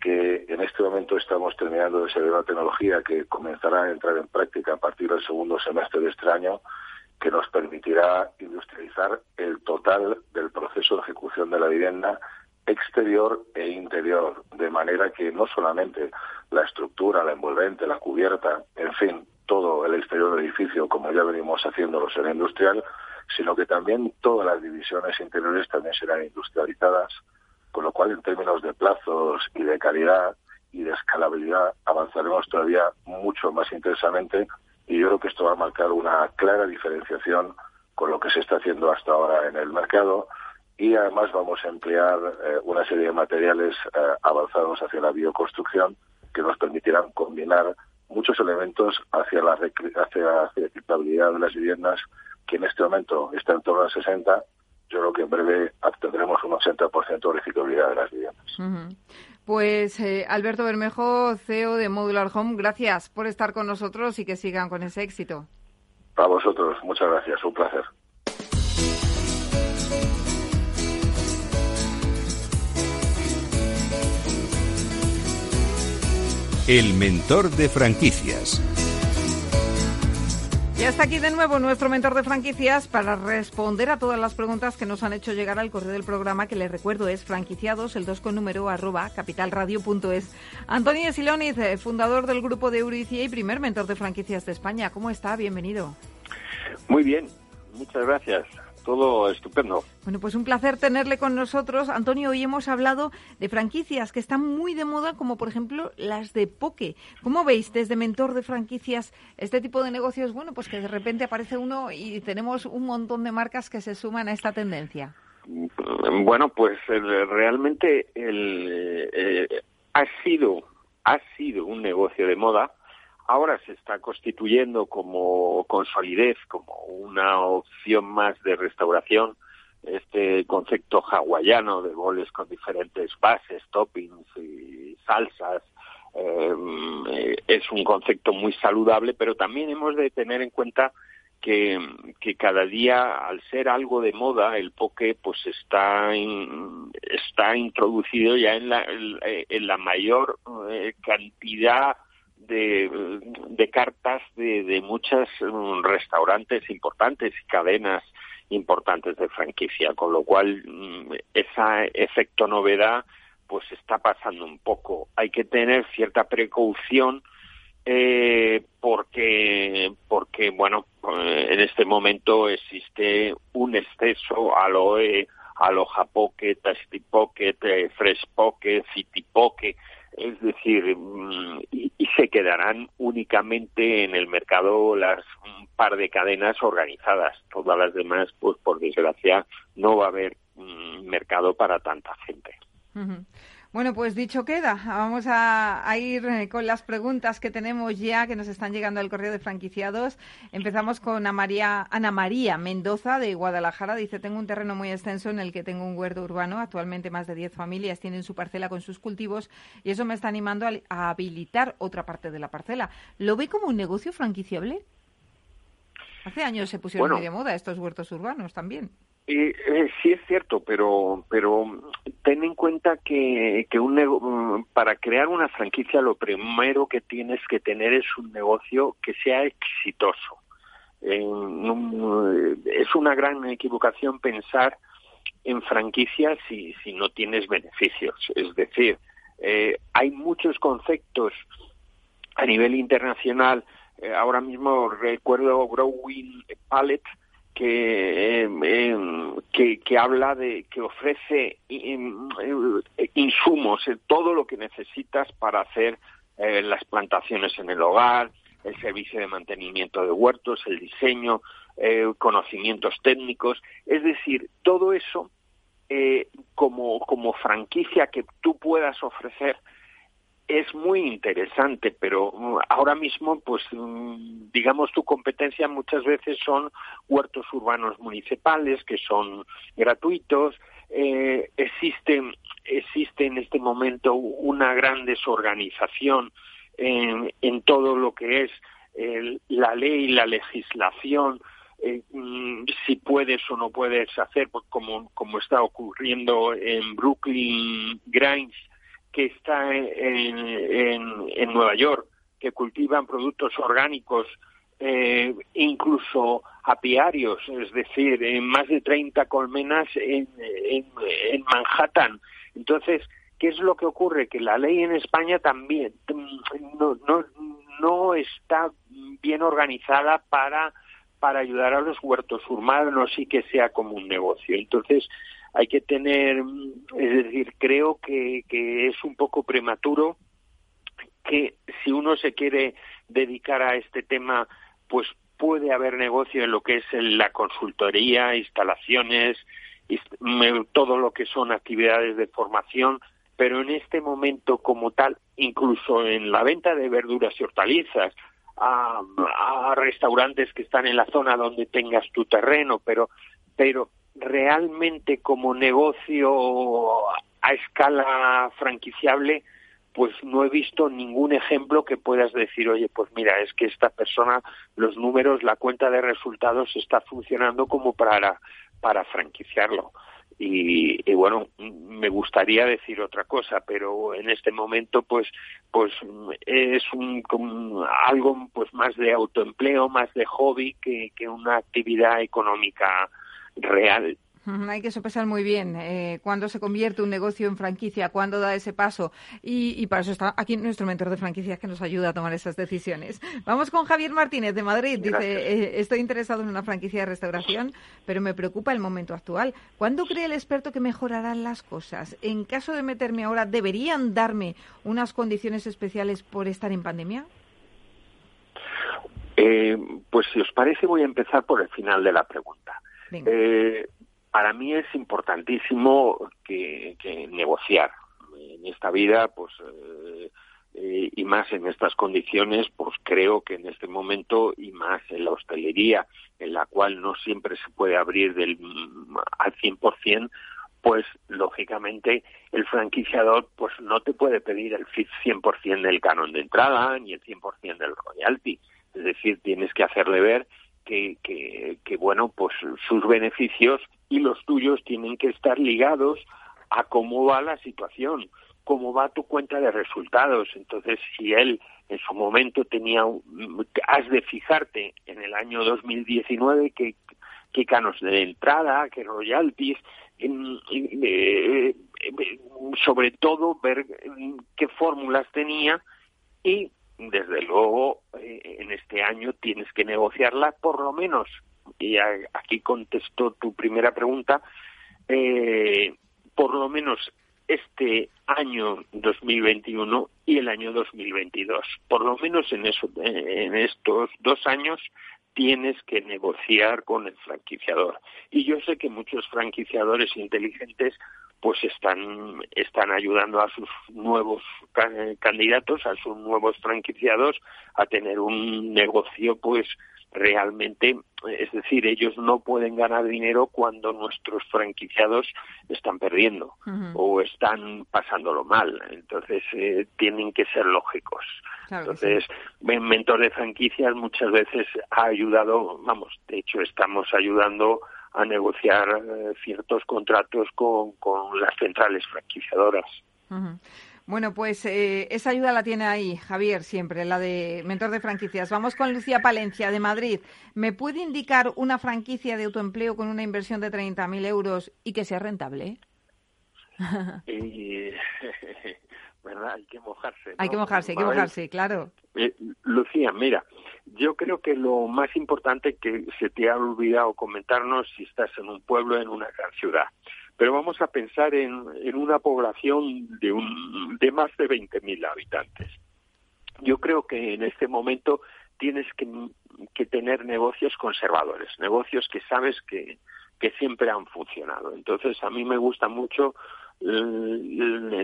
que en este momento estamos terminando de desarrollar una tecnología que comenzará a entrar en práctica a partir del segundo semestre de este año que nos permitirá industrializar el total del proceso de ejecución de la vivienda exterior e interior, de manera que no solamente la estructura, la envolvente, la cubierta, en fin, todo el exterior del edificio, como ya venimos haciéndolo, será industrial, sino que también todas las divisiones interiores también serán industrializadas, con lo cual en términos de plazos y de calidad y de escalabilidad avanzaremos todavía mucho más intensamente y yo creo que esto va a marcar una clara diferenciación con lo que se está haciendo hasta ahora en el mercado. Y además vamos a emplear eh, una serie de materiales eh, avanzados hacia la bioconstrucción que nos permitirán combinar muchos elementos hacia la, reciclabilidad de las viviendas que en este momento está en torno al 60 yo creo que en breve obtendremos un 80% de reciclabilidad de las viviendas. Pues eh, Alberto Bermejo, CEO de Modular Home, gracias por estar con nosotros y que sigan con ese éxito. A vosotros, muchas gracias, un placer. El mentor de franquicias. Ya está aquí de nuevo nuestro mentor de franquicias para responder a todas las preguntas que nos han hecho llegar al correo del programa, que les recuerdo es franquiciados, el 2 con número, arroba capitalradio.es. Antonio Siloniz, eh, fundador del grupo de Euricia y primer mentor de franquicias de España. ¿Cómo está? Bienvenido. Muy bien, muchas gracias todo estupendo. Bueno, pues un placer tenerle con nosotros. Antonio, hoy hemos hablado de franquicias que están muy de moda, como por ejemplo las de Poke. ¿Cómo veis desde mentor de franquicias este tipo de negocios? Bueno, pues que de repente aparece uno y tenemos un montón de marcas que se suman a esta tendencia. Bueno, pues realmente el, eh, ha sido ha sido un negocio de moda ahora se está constituyendo como con solidez, como una opción más de restauración, este concepto hawaiano de boles con diferentes bases, toppings y salsas, eh, es un concepto muy saludable, pero también hemos de tener en cuenta que, que, cada día, al ser algo de moda, el poke pues está está introducido ya en la, en la mayor eh, cantidad de, cartas de, de muchos mm, restaurantes importantes y cadenas importantes de franquicia, con lo cual mm, ese efecto novedad pues está pasando un poco. Hay que tener cierta precaución eh, porque porque bueno eh, en este momento existe un exceso a lo a lo Japoke, Tasty Pocket, eh, Fresh Pocket, City Pocket, es decir, mm, y, se quedarán únicamente en el mercado las un par de cadenas organizadas. Todas las demás, pues por desgracia, no va a haber mm, mercado para tanta gente. Bueno, pues dicho queda, vamos a, ir eh, con las preguntas que tenemos ya, que nos están llegando al correo de franquiciados. Empezamos con Ana María, Ana María Mendoza de Guadalajara. Dice, tengo un terreno muy extenso en el que tengo un huerto urbano. Actualmente más de 10 familias tienen su parcela con sus cultivos y eso me está animando a, habilitar otra parte de la parcela. ¿Lo ve como un negocio franquiciable? Hace años se pusieron muy de moda estos huertos urbanos también. Eh, sí es cierto, pero pero ten en cuenta que, que un para crear una franquicia lo primero que tienes que tener es un negocio que sea exitoso. es una gran equivocación pensar en franquicias si, si no tienes beneficios. Es decir, eh, hay muchos conceptos a nivel internacional. Eh, ahora mismo recuerdo Growing Palette, que, em, que, que, habla de que ofrece em, insumos, todo lo que necesitas para hacer eh, las plantaciones en el hogar, el servicio de mantenimiento de huertos, el diseño, eh, conocimientos técnicos, es decir, todo eso eh, como, como franquicia que tú puedas ofrecer es muy interesante, pero mm, ahora mismo, pues, mm, digamos, tu competencia muchas veces son huertos urbanos municipales que son gratuitos. Eh, existe, existe en este momento una gran desorganización en, en todo lo que es la ley la legislación. Eh, mm, si puedes o no puedes hacer, pues, como, como está ocurriendo en Brooklyn Grange, que está en, en, Nueva York, que cultivan productos orgánicos, eh, incluso apiarios, es decir, en más de 30 colmenas en, en, Manhattan. Entonces, ¿qué es lo que ocurre? Que la ley en España también mm, no, no, no está bien organizada para, para ayudar a los huertos urbanos y que sea como un negocio. Entonces, hay que tener, es decir, creo que, que es un poco prematuro que si uno se quiere dedicar a este tema, pues puede haber negocio en lo que es la consultoría, instalaciones, todo lo que son actividades de formación, pero en este momento como tal, incluso en la venta de verduras y hortalizas, a, a restaurantes que están en la zona donde tengas tu terreno, pero, pero realmente como negocio a escala franquiciable, pues no he visto ningún ejemplo que puedas decir, oye, pues mira, es que esta persona, los números, la cuenta de resultados está funcionando como para, para franquiciarlo. Y, y, bueno, me gustaría decir otra cosa, pero en este momento, pues, pues es un, algo pues más de autoempleo, más de hobby que, que una actividad económica real. Hay que sopesar muy bien eh, cuándo se convierte un negocio en franquicia, cuándo da ese paso. Y, para eso está aquí nuestro mentor de franquicias que nos ayuda a tomar esas decisiones. Vamos con Javier Martínez de Madrid. Dice, eh, estoy interesado en una franquicia de restauración, pero me preocupa el momento actual. ¿Cuándo cree el experto que mejorarán las cosas? En caso de meterme ahora, ¿deberían darme unas condiciones especiales por estar en pandemia? Eh, pues si os parece voy a empezar por el final de la pregunta. Eh, para mí es importantísimo que, negociar. En esta vida, pues, eh, eh, y más en estas condiciones, pues creo que en este momento, y más en la hostelería, en la cual no siempre se puede abrir del, al 100%, pues lógicamente el franquiciador pues no te puede pedir el 100% del canon de entrada ni el 100% del royalty. Es decir, tienes que hacerle ver que, que, bueno, pues sus beneficios y los tuyos tienen que estar ligados a cómo va la situación, cómo va tu cuenta de resultados. Entonces, si él en su momento tenía, has de fijarte en el año 2019 qué, qué canos de entrada, qué royalties, eh, sobre todo ver qué fórmulas tenía y desde luego eh, en este año tienes que negociarla por lo menos. Y aquí contesto tu primera pregunta. Eh, por lo menos este año 2021 y el año 2022 por lo menos en eso en estos dos años tienes que negociar con el franquiciador. Y yo sé que muchos franquiciadores inteligentes pues están, están ayudando a sus nuevos candidatos, a sus nuevos franquiciados a tener un negocio pues realmente, es decir, ellos no pueden ganar dinero cuando nuestros franquiciados están perdiendo o están pasándolo mal. Entonces, eh, tienen que ser lógicos. Entonces, sí. mentor de franquicias muchas veces ha ayudado, vamos, de hecho, estamos ayudando a negociar eh, ciertos contratos con, con, las centrales franquiciadoras. Bueno, pues eh, esa ayuda la tiene ahí Javier siempre, la de mentor de franquicias. Vamos con Lucía Palencia de Madrid. ¿Me puede indicar una franquicia de autoempleo con una inversión de 30.000 euros y que sea rentable? [LAUGHS] Eh, ¿verdad? Hay que mojarse. Hay que mojarse, hay que mojarse, claro. Eh, Lucía, mira, yo creo que lo más importante que se te ha olvidado comentarnos si estás en un pueblo, en una gran ciudad. Pero vamos a pensar en, en una población de, un, de más de 20.000 habitantes. Yo creo que en este momento tienes que, que tener negocios conservadores, negocios que sabes que, que siempre han funcionado. Entonces, a mí me gusta mucho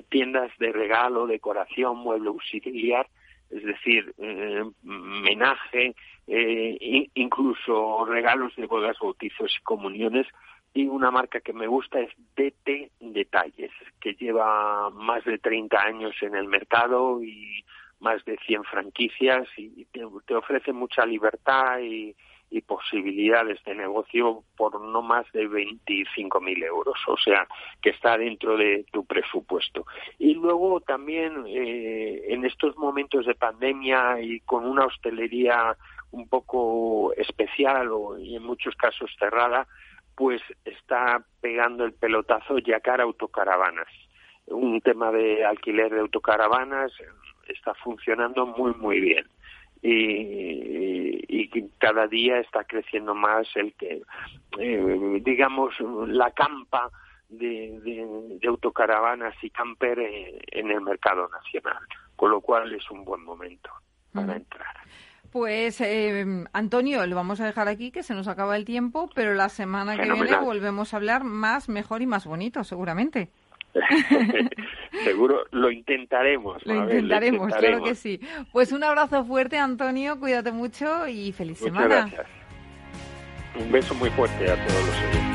tiendas de regalo, decoración, mueble auxiliar, es decir, eh, menaje, eh, incluso regalos de bodas, bautizos y comuniones. Y una marca que me gusta es DT Detalles, que lleva más de 30 años en el mercado y más de 100 franquicias y te, te ofrece mucha libertad y, y posibilidades de negocio por no más de 25.000 euros, o sea, que está dentro de tu presupuesto. Y luego también eh, en estos momentos de pandemia y con una hostelería un poco especial o y en muchos casos cerrada, pues está pegando el pelotazo Yacar Autocaravanas. Un tema de alquiler de autocaravanas está funcionando muy, muy bien y, y cada día está creciendo más el que, eh, digamos, la campa de, de, autocaravanas y camper en, el mercado nacional, con lo cual es un buen momento para entrar. Pues eh, Antonio, lo vamos a dejar aquí, que se nos acaba el tiempo, pero la semana que viene volvemos a hablar más, mejor y más bonito, seguramente. [LAUGHS] Seguro lo intentaremos. Lo, intentaremos, claro que sí. Pues un abrazo fuerte, Antonio, cuídate mucho y feliz Muchas semana. Gracias. Un beso muy fuerte a todos los oyentes.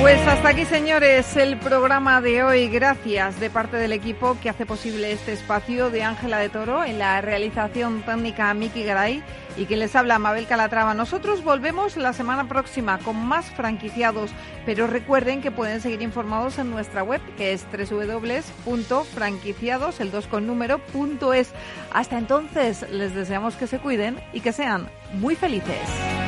Pues hasta aquí, señores, el programa de hoy. Gracias de parte del equipo que hace posible este espacio de Ángela de Toro en la realización técnica Miki Garay y que les habla Mabel Calatrava. Nosotros volvemos la semana próxima con más franquiciados, pero recuerden que pueden seguir informados en nuestra web que es www.franquiciados, el 2 con número, es. Hasta entonces, les deseamos que se cuiden y que sean muy felices.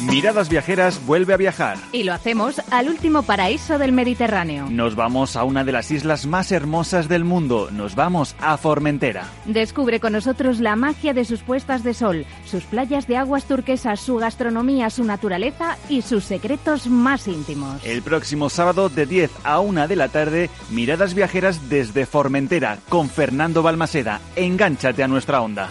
Miradas Viajeras vuelve a viajar. Y lo hacemos al último paraíso del Mediterráneo. Nos vamos a una de las islas más hermosas del mundo. Nos vamos a Formentera. Descubre con nosotros la magia de sus puestas de sol, sus playas de aguas turquesas, su gastronomía, su naturaleza y sus secretos más íntimos. El próximo sábado de 10 a 1 de la tarde, Miradas Viajeras desde Formentera con Fernando Balmaseda. Engánchate a nuestra onda.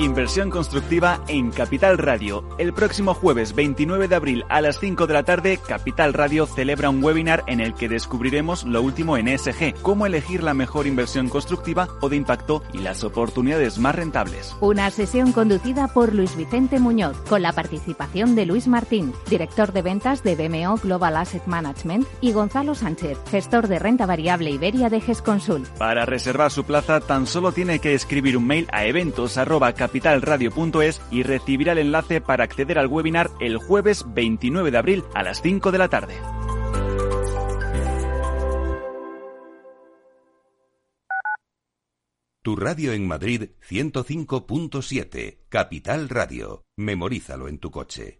Inversión constructiva en Capital Radio. El próximo jueves 29 de abril a las 5 de la tarde, Capital Radio celebra un webinar en el que descubriremos lo último en ESG, cómo elegir la mejor inversión constructiva o de impacto y las oportunidades más rentables. Una sesión conducida por Luis Vicente Muñoz, con la participación de Luis Martín, director de ventas de BMO Global Asset Management, y Gonzalo Sánchez, gestor de renta variable Iberia de GESConsul. Para reservar su plaza, tan solo tiene que escribir un mail a eventos capitalradio.es y recibirá el enlace para acceder al webinar el jueves 29 de abril a las 5 de la tarde. Tu radio en Madrid 105.7, Capital Radio. Memorízalo en tu coche.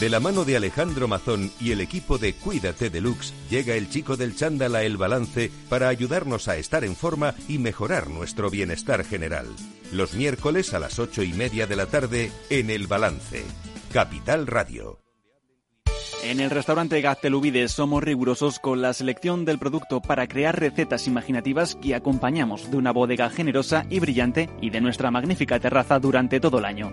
De la mano de Alejandro Mazón y el equipo de Cuídate Deluxe, llega el chico del chándal a El Balance para ayudarnos a estar en forma y mejorar nuestro bienestar general. Los miércoles a las ocho y media de la tarde en El Balance. Capital Radio. En el restaurante Gaztelubides somos rigurosos con la selección del producto para crear recetas imaginativas que acompañamos de una bodega generosa y brillante y de nuestra magnífica terraza durante todo el año.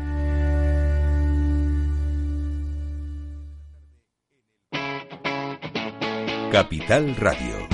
Capital Radio.